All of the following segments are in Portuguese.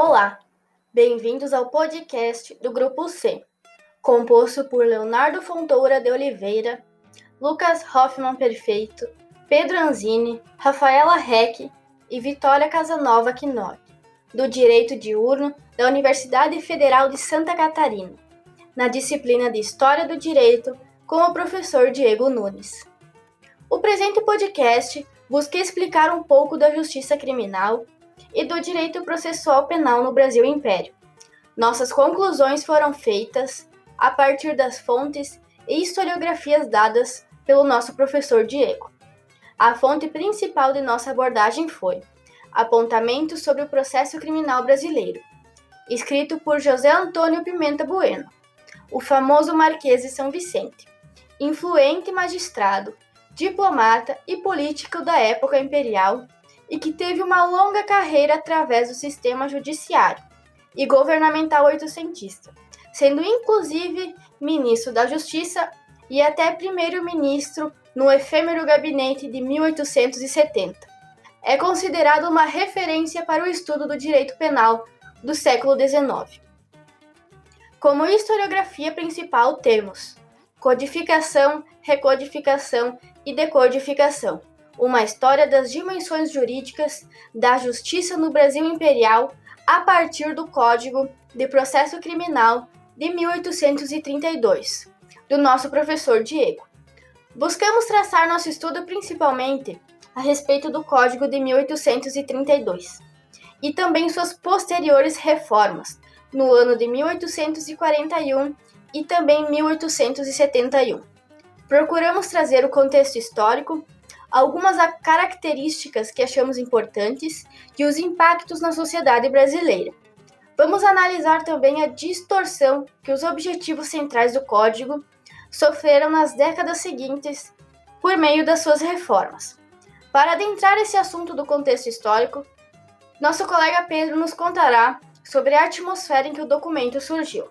Olá, bem-vindos ao podcast do Grupo C, composto por Leonardo Fontoura de Oliveira, Lucas Hoffman Perfeito, Pedro Anzini, Rafaela Reck e Vitória Casanova Quinori, do Direito Diurno da Universidade Federal de Santa Catarina, na disciplina de História do Direito com o professor Diego Nunes. O presente podcast busca explicar um pouco da justiça criminal e do direito processual penal no Brasil Império. Nossas conclusões foram feitas a partir das fontes e historiografias dadas pelo nosso professor Diego. A fonte principal de nossa abordagem foi Apontamento sobre o Processo Criminal Brasileiro, escrito por José Antônio Pimenta Bueno, o famoso Marquês de São Vicente, influente magistrado, diplomata e político da época imperial e que teve uma longa carreira através do sistema judiciário e governamental oitocentista, sendo inclusive ministro da Justiça e até primeiro-ministro no efêmero gabinete de 1870. É considerado uma referência para o estudo do direito penal do século XIX. Como historiografia principal temos codificação, recodificação e decodificação uma história das dimensões jurídicas da justiça no Brasil imperial a partir do Código de Processo Criminal de 1832, do nosso professor Diego. Buscamos traçar nosso estudo principalmente a respeito do Código de 1832 e também suas posteriores reformas no ano de 1841 e também 1871. Procuramos trazer o contexto histórico algumas características que achamos importantes e os impactos na sociedade brasileira. Vamos analisar também a distorção que os objetivos centrais do Código sofreram nas décadas seguintes por meio das suas reformas. Para adentrar esse assunto do contexto histórico, nosso colega Pedro nos contará sobre a atmosfera em que o documento surgiu.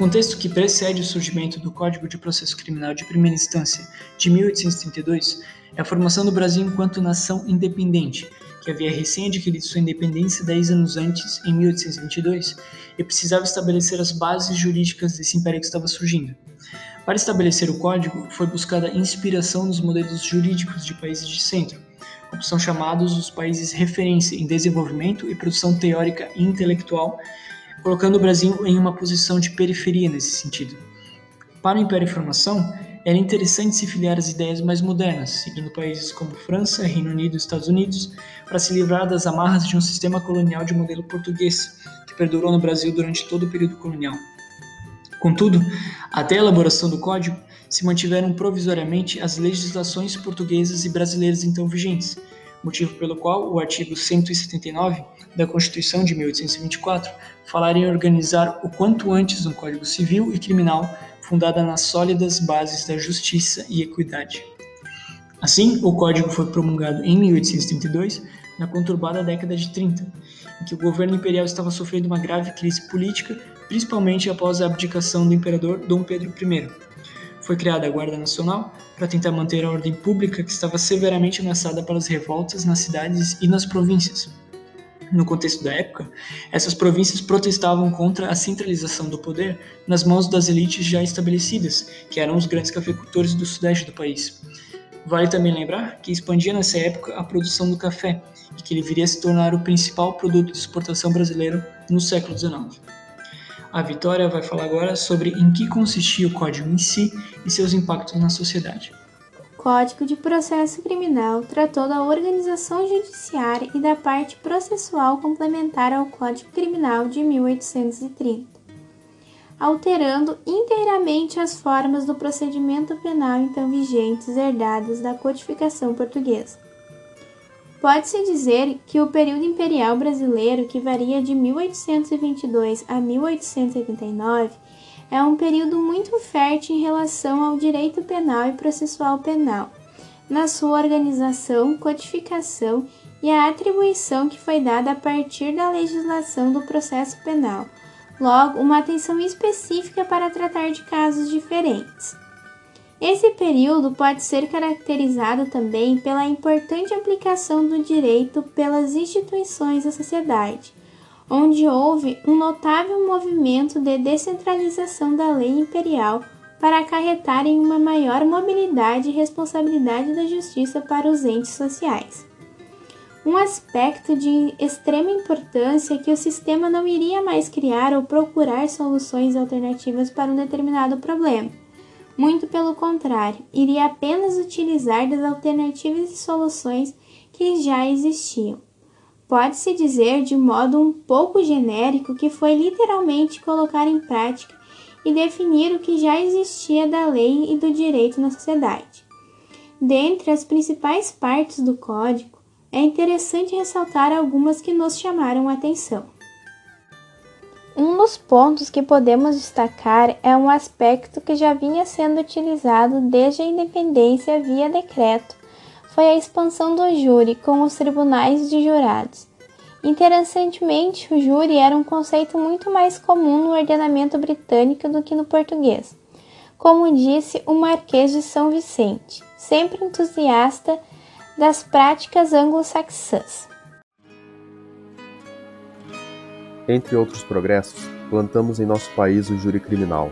Contexto que precede o surgimento do Código de Processo Criminal de Primeira Instância de 1832 é a formação do Brasil enquanto nação independente, que havia recém adquirido sua independência 10 anos antes, em 1822, e precisava estabelecer as bases jurídicas desse império que estava surgindo. Para estabelecer o código, foi buscada inspiração nos modelos jurídicos de países de centro, como são chamados os países referência em desenvolvimento e produção teórica e intelectual colocando o Brasil em uma posição de periferia nesse sentido. Para o Império Informação, era interessante se filiar às ideias mais modernas, seguindo países como França, Reino Unido e Estados Unidos, para se livrar das amarras de um sistema colonial de modelo português, que perdurou no Brasil durante todo o período colonial. Contudo, até a elaboração do Código, se mantiveram provisoriamente as legislações portuguesas e brasileiras então vigentes, motivo pelo qual o artigo 179 da Constituição de 1824 falar em organizar o quanto antes um Código Civil e Criminal fundada nas sólidas bases da justiça e equidade. Assim, o Código foi promulgado em 1832, na conturbada década de 30, em que o governo imperial estava sofrendo uma grave crise política, principalmente após a abdicação do imperador Dom Pedro I foi criada a Guarda Nacional para tentar manter a ordem pública que estava severamente ameaçada pelas revoltas nas cidades e nas províncias. No contexto da época, essas províncias protestavam contra a centralização do poder nas mãos das elites já estabelecidas, que eram os grandes cafeicultores do sudeste do país. Vale também lembrar que expandia nessa época a produção do café e que ele viria a se tornar o principal produto de exportação brasileiro no século XIX. A Vitória vai falar agora sobre em que consistia o código em si e seus impactos na sociedade. Código de Processo Criminal tratou da organização judiciária e da parte processual complementar ao Código Criminal de 1830, alterando inteiramente as formas do procedimento penal então vigentes herdadas da codificação portuguesa. Pode-se dizer que o período imperial brasileiro, que varia de 1822 a 1889, é um período muito fértil em relação ao direito penal e processual penal, na sua organização, codificação e a atribuição que foi dada a partir da legislação do processo penal. Logo, uma atenção específica para tratar de casos diferentes. Esse período pode ser caracterizado também pela importante aplicação do direito pelas instituições da sociedade, onde houve um notável movimento de descentralização da lei imperial para acarretar em uma maior mobilidade e responsabilidade da justiça para os entes sociais. Um aspecto de extrema importância é que o sistema não iria mais criar ou procurar soluções alternativas para um determinado problema muito pelo contrário, iria apenas utilizar das alternativas e soluções que já existiam. Pode-se dizer de modo um pouco genérico que foi literalmente colocar em prática e definir o que já existia da lei e do direito na sociedade. Dentre as principais partes do código, é interessante ressaltar algumas que nos chamaram a atenção. Um dos pontos que podemos destacar é um aspecto que já vinha sendo utilizado desde a independência via decreto, foi a expansão do júri com os tribunais de jurados. Interessantemente, o júri era um conceito muito mais comum no ordenamento britânico do que no português. Como disse o Marquês de São Vicente, sempre entusiasta das práticas anglo-saxãs. Entre outros progressos, plantamos em nosso país o júri criminal,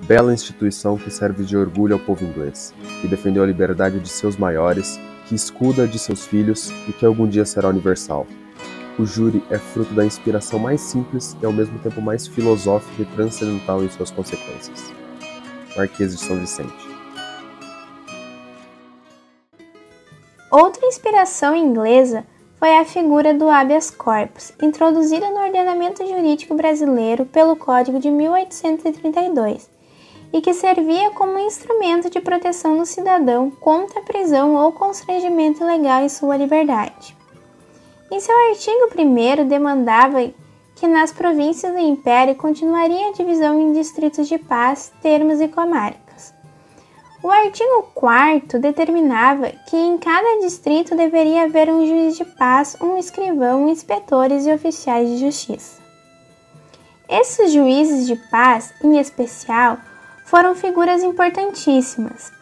bela instituição que serve de orgulho ao povo inglês, que defendeu a liberdade de seus maiores, que escuda de seus filhos e que algum dia será universal. O júri é fruto da inspiração mais simples e ao mesmo tempo mais filosófica e transcendental em suas consequências. Marquês de São Vicente. Outra inspiração inglesa foi a figura do habeas corpus, introduzida no ordenamento jurídico brasileiro pelo Código de 1832, e que servia como instrumento de proteção do cidadão contra a prisão ou constrangimento ilegal em sua liberdade. Em seu artigo 1 demandava que nas províncias do Império continuaria a divisão em distritos de paz, termos e comarcas o artigo 4 determinava que em cada distrito deveria haver um juiz de paz, um escrivão, inspetores e oficiais de justiça. Esses juízes de paz, em especial, foram figuras importantíssimas.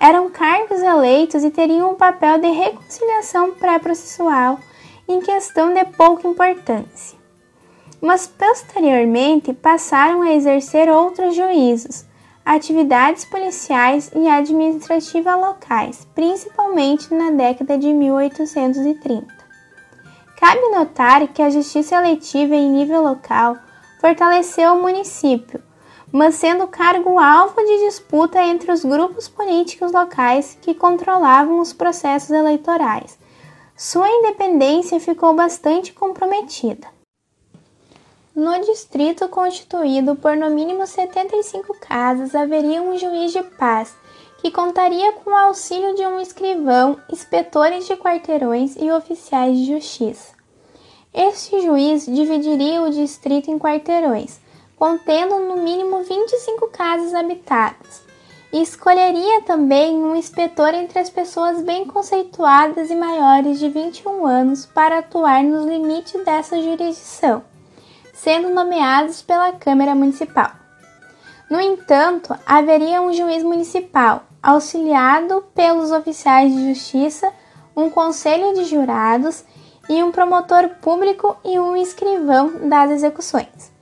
Eram cargos eleitos e teriam um papel de reconciliação pré-processual em questão de pouca importância. Mas posteriormente passaram a exercer outros juízos, atividades policiais e administrativas locais, principalmente na década de 1830. Cabe notar que a justiça eletiva em nível local fortaleceu o município, mas sendo cargo alvo de disputa entre os grupos políticos locais que controlavam os processos eleitorais. Sua independência ficou bastante comprometida. No distrito constituído por no mínimo 75 casas, haveria um juiz de paz, que contaria com o auxílio de um escrivão, inspetores de quarteirões e oficiais de justiça. Este juiz dividiria o distrito em quarteirões, contendo no mínimo 25 casas habitadas, e escolheria também um inspetor entre as pessoas bem conceituadas e maiores de 21 anos para atuar nos limites dessa jurisdição sendo nomeados pela Câmara Municipal. No entanto, haveria um juiz municipal, auxiliado pelos oficiais de justiça, um conselho de jurados e um promotor público e um escrivão das execuções.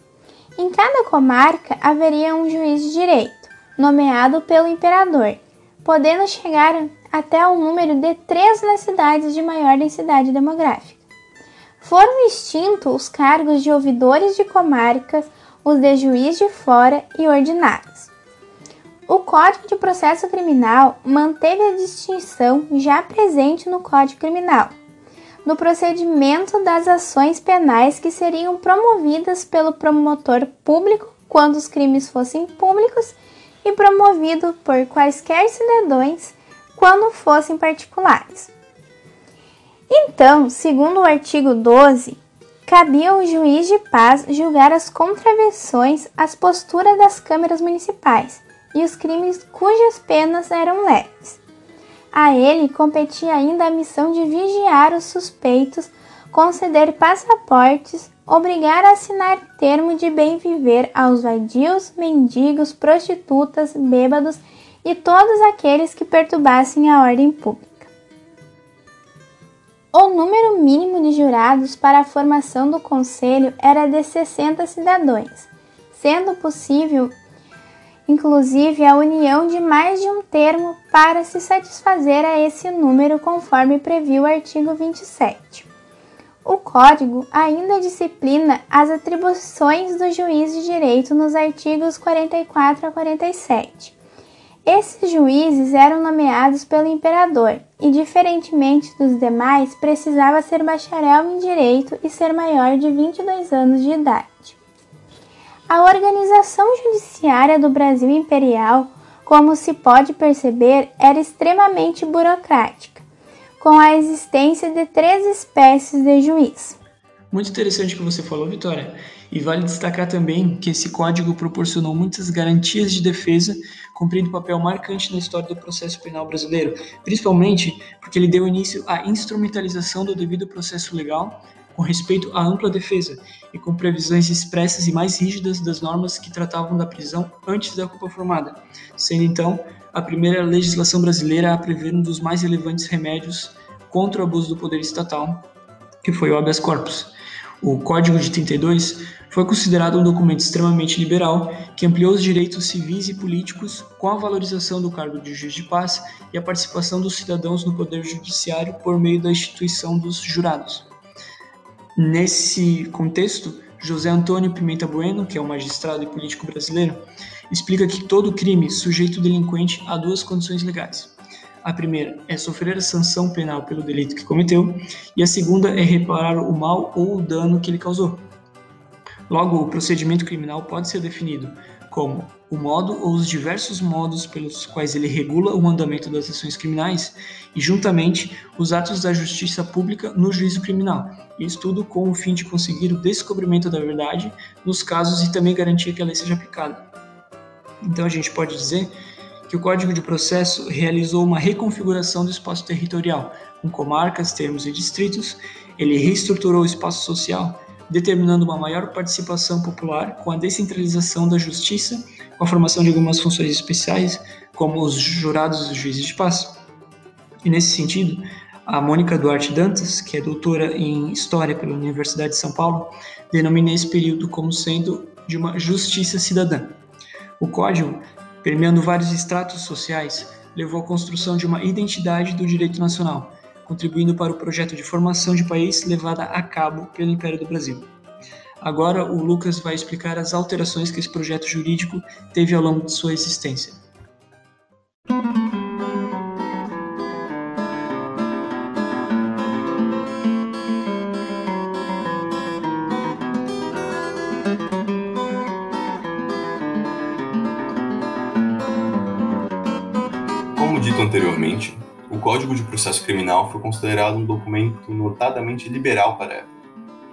Em cada comarca haveria um juiz de direito, nomeado pelo imperador, podendo chegar até o número de três nas cidades de maior densidade demográfica. Foram extintos os cargos de ouvidores de comarcas, os de juiz de fora e ordinários. O Código de Processo Criminal manteve a distinção já presente no Código Criminal, no procedimento das ações penais que seriam promovidas pelo promotor público quando os crimes fossem públicos e promovido por quaisquer cidadãos quando fossem particulares. Então, segundo o artigo 12, cabia ao juiz de paz julgar as contravenções às posturas das câmaras municipais e os crimes cujas penas eram leves. A ele competia ainda a missão de vigiar os suspeitos, conceder passaportes, obrigar a assinar termo de bem viver aos vadios, mendigos, prostitutas, bêbados e todos aqueles que perturbassem a ordem pública. O número mínimo de jurados para a formação do conselho era de 60 cidadãos, sendo possível inclusive a união de mais de um termo para se satisfazer a esse número conforme previu o artigo 27. O Código ainda disciplina as atribuições do juiz de direito nos artigos 44 a 47. Esses juízes eram nomeados pelo imperador e, diferentemente dos demais, precisava ser bacharel em direito e ser maior de 22 anos de idade. A organização judiciária do Brasil imperial, como se pode perceber, era extremamente burocrática com a existência de três espécies de juiz. Muito interessante o que você falou, Vitória. E vale destacar também que esse código proporcionou muitas garantias de defesa, cumprindo um papel marcante na história do processo penal brasileiro, principalmente porque ele deu início à instrumentalização do devido processo legal com respeito à ampla defesa e com previsões expressas e mais rígidas das normas que tratavam da prisão antes da culpa formada, sendo então a primeira legislação brasileira a prever um dos mais relevantes remédios contra o abuso do poder estatal, que foi o habeas corpus. O Código de 32 foi considerado um documento extremamente liberal que ampliou os direitos civis e políticos com a valorização do cargo de juiz de paz e a participação dos cidadãos no poder judiciário por meio da instituição dos jurados. Nesse contexto, José Antônio Pimenta Bueno, que é um magistrado e político brasileiro, explica que todo crime sujeita o delinquente a duas condições legais. A primeira é sofrer sanção penal pelo delito que cometeu, e a segunda é reparar o mal ou o dano que ele causou. Logo, o procedimento criminal pode ser definido como o modo ou os diversos modos pelos quais ele regula o andamento das ações criminais e, juntamente, os atos da justiça pública no juízo criminal, isso tudo com o fim de conseguir o descobrimento da verdade nos casos e também garantir que a lei seja aplicada. Então, a gente pode dizer que o Código de Processo realizou uma reconfiguração do espaço territorial, com comarcas, termos e distritos, ele reestruturou o espaço social determinando uma maior participação popular com a descentralização da justiça, com a formação de algumas funções especiais, como os jurados e juízes de paz. E nesse sentido, a Mônica Duarte Dantas, que é doutora em História pela Universidade de São Paulo, denomina esse período como sendo de uma justiça cidadã. O Código, permeando vários estratos sociais, levou à construção de uma identidade do direito nacional, contribuindo para o projeto de formação de país levada a cabo pelo Império do Brasil. Agora, o Lucas vai explicar as alterações que esse projeto jurídico teve ao longo de sua existência. Anteriormente, o Código de Processo Criminal foi considerado um documento notadamente liberal para a época,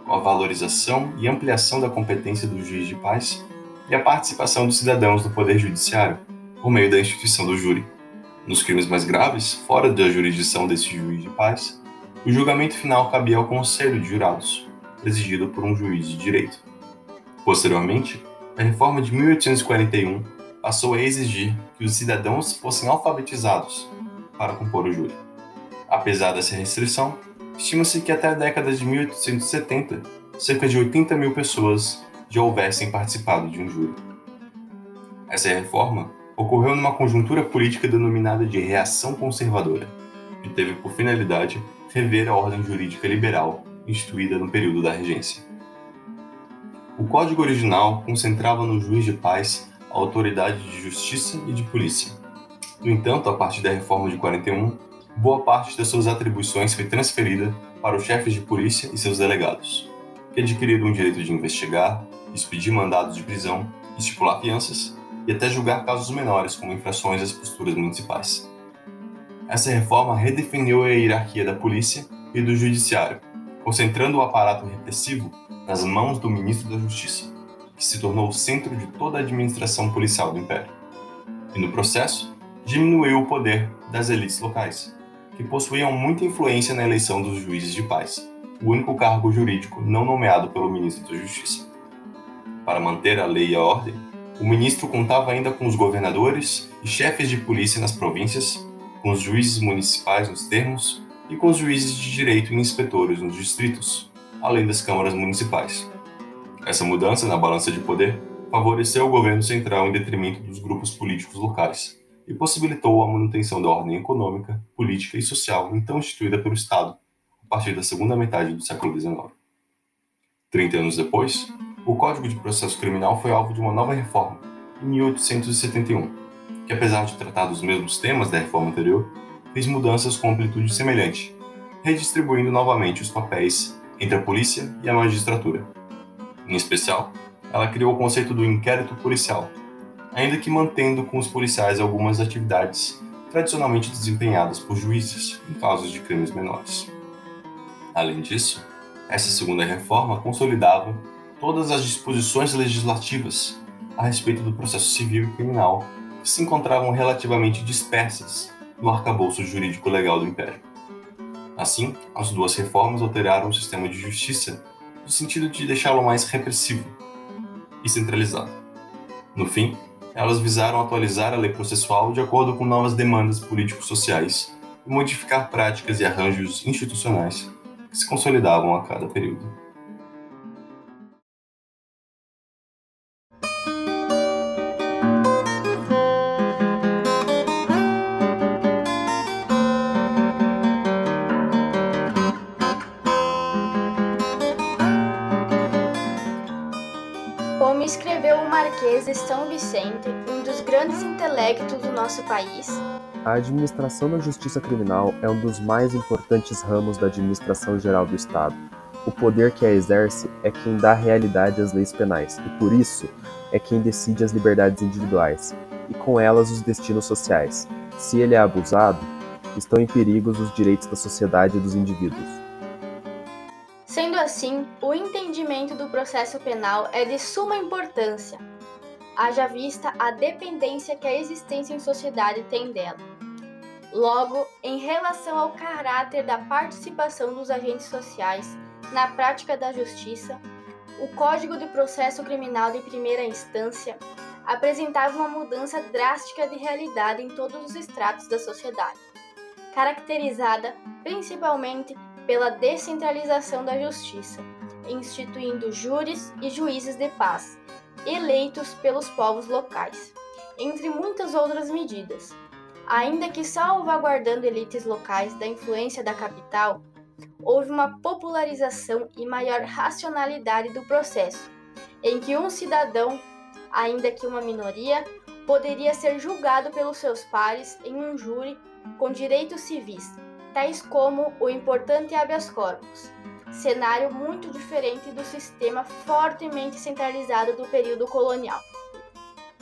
com a valorização e ampliação da competência do juiz de paz e a participação dos cidadãos no poder judiciário por meio da instituição do júri. Nos crimes mais graves, fora da jurisdição desse juiz de paz, o julgamento final cabia ao Conselho de Jurados, presidido por um juiz de direito. Posteriormente, a reforma de 1841 passou a exigir que os cidadãos fossem alfabetizados para compor o júri. Apesar dessa restrição, estima-se que até a década de 1870, cerca de 80 mil pessoas já houvessem participado de um júri. Essa reforma ocorreu numa conjuntura política denominada de reação conservadora, que teve por finalidade rever a ordem jurídica liberal instituída no período da regência. O código original concentrava no juiz de paz autoridade de justiça e de polícia, no entanto, a partir da reforma de 41, boa parte das suas atribuições foi transferida para os chefes de polícia e seus delegados, que adquiriram o direito de investigar, expedir mandados de prisão, estipular fianças e até julgar casos menores como infrações às posturas municipais. Essa reforma redefiniu a hierarquia da polícia e do judiciário, concentrando o aparato repressivo nas mãos do ministro da Justiça, que se tornou o centro de toda a administração policial do Império. E no processo, diminuiu o poder das elites locais, que possuíam muita influência na eleição dos juízes de paz, o único cargo jurídico não nomeado pelo ministro da Justiça. Para manter a lei e a ordem, o ministro contava ainda com os governadores e chefes de polícia nas províncias, com os juízes municipais nos termos e com os juízes de direito e inspetores nos distritos, além das câmaras municipais. Essa mudança na balança de poder favoreceu o governo central em detrimento dos grupos políticos locais e possibilitou a manutenção da ordem econômica, política e social então instituída pelo Estado a partir da segunda metade do século XIX. Trinta anos depois, o Código de Processo Criminal foi alvo de uma nova reforma, em 1871, que apesar de tratar dos mesmos temas da reforma anterior, fez mudanças com amplitude semelhante, redistribuindo novamente os papéis entre a polícia e a magistratura. Em especial, ela criou o conceito do inquérito policial, ainda que mantendo com os policiais algumas atividades tradicionalmente desempenhadas por juízes em casos de crimes menores. Além disso, essa segunda reforma consolidava todas as disposições legislativas a respeito do processo civil e criminal que se encontravam relativamente dispersas no arcabouço jurídico legal do Império. Assim, as duas reformas alteraram o sistema de justiça no sentido de deixá-lo mais repressivo e centralizado. No fim, elas visaram atualizar a lei processual de acordo com novas demandas político-sociais e modificar práticas e arranjos institucionais que se consolidavam a cada período. Vicente, um dos grandes intelectos do nosso país, A administração da justiça criminal é um dos mais importantes ramos da administração geral do Estado. O poder que a exerce é quem dá realidade às leis penais e, por isso, é quem decide as liberdades individuais e, com elas, os destinos sociais. Se ele é abusado, estão em perigo os direitos da sociedade e dos indivíduos. Sendo assim, o entendimento do processo penal é de suma importância, haja vista a dependência que a existência em sociedade tem dela. Logo, em relação ao caráter da participação dos agentes sociais na prática da justiça, o Código de Processo Criminal de primeira instância apresentava uma mudança drástica de realidade em todos os estratos da sociedade, caracterizada principalmente pela descentralização da justiça, instituindo júris e juízes de paz, eleitos pelos povos locais, entre muitas outras medidas. Ainda que salvaguardando elites locais da influência da capital, houve uma popularização e maior racionalidade do processo, em que um cidadão, ainda que uma minoria, poderia ser julgado pelos seus pares em um júri com direitos civis, tais como o importante habeas corpus, cenário muito diferente do sistema fortemente centralizado do período colonial.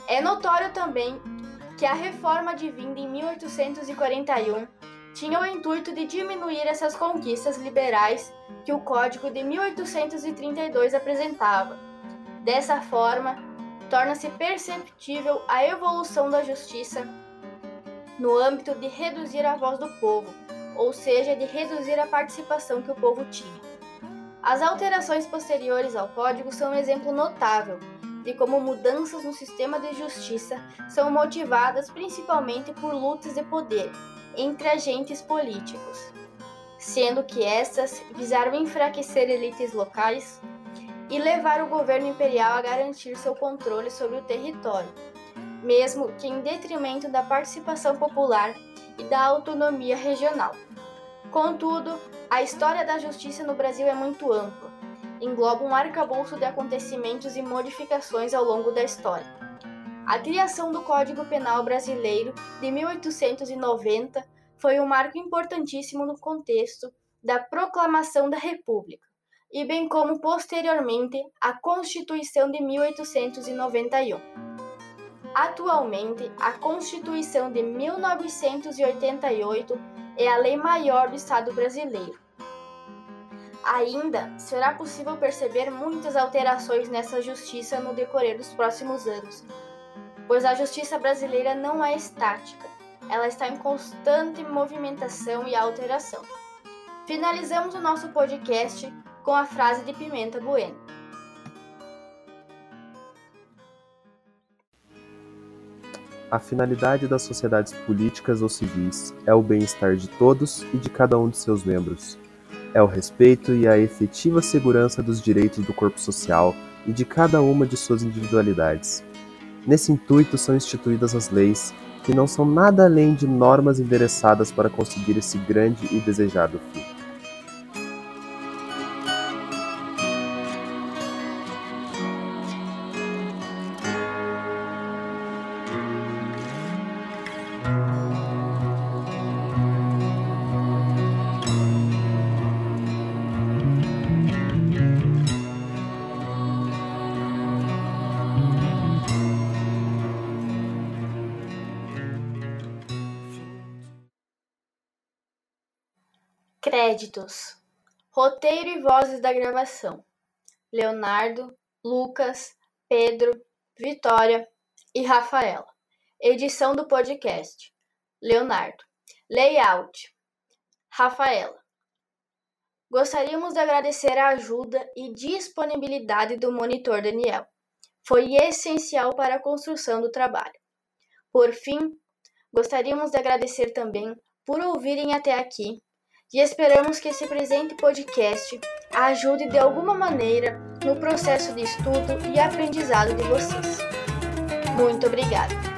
É notório também que a reforma advinda em 1841 tinha o intuito de diminuir essas conquistas liberais que o Código de 1832 apresentava. Dessa forma, torna-se perceptível a evolução da justiça no âmbito de reduzir a voz do povo, ou seja, de reduzir a participação que o povo tinha. As alterações posteriores ao Código são um exemplo notável de como mudanças no sistema de justiça são motivadas principalmente por lutas de poder entre agentes políticos, sendo que estas visaram enfraquecer elites locais e levar o governo imperial a garantir seu controle sobre o território, mesmo que em detrimento da participação popular e da autonomia regional. Contudo, a história da justiça no Brasil é muito ampla, engloba um arcabouço de acontecimentos e modificações ao longo da história. A criação do Código Penal Brasileiro de 1890 foi um marco importantíssimo no contexto da proclamação da República, e bem como posteriormente a Constituição de 1891. Atualmente, a Constituição de 1988 é a lei maior do Estado brasileiro. Ainda será possível perceber muitas alterações nessa justiça no decorrer dos próximos anos, pois a justiça brasileira não é estática, ela está em constante movimentação e alteração. Finalizamos o nosso podcast com a frase de Pimenta Bueno. A finalidade das sociedades políticas ou civis é o bem-estar de todos e de cada um de seus membros. É o respeito e a efetiva segurança dos direitos do corpo social e de cada uma de suas individualidades. Nesse intuito são instituídas as leis, que não são nada além de normas endereçadas para conseguir esse grande e desejado fim. Créditos: Roteiro e vozes da gravação: Leonardo, Lucas, Pedro, Vitória e Rafaela. Edição do podcast: Leonardo. Layout: Rafaela. Gostaríamos de agradecer a ajuda e disponibilidade do monitor Daniel. Foi essencial para a construção do trabalho. Por fim, gostaríamos de agradecer também por ouvirem até aqui e esperamos que esse presente podcast ajude de alguma maneira no processo de estudo e aprendizado de vocês. Muito obrigada!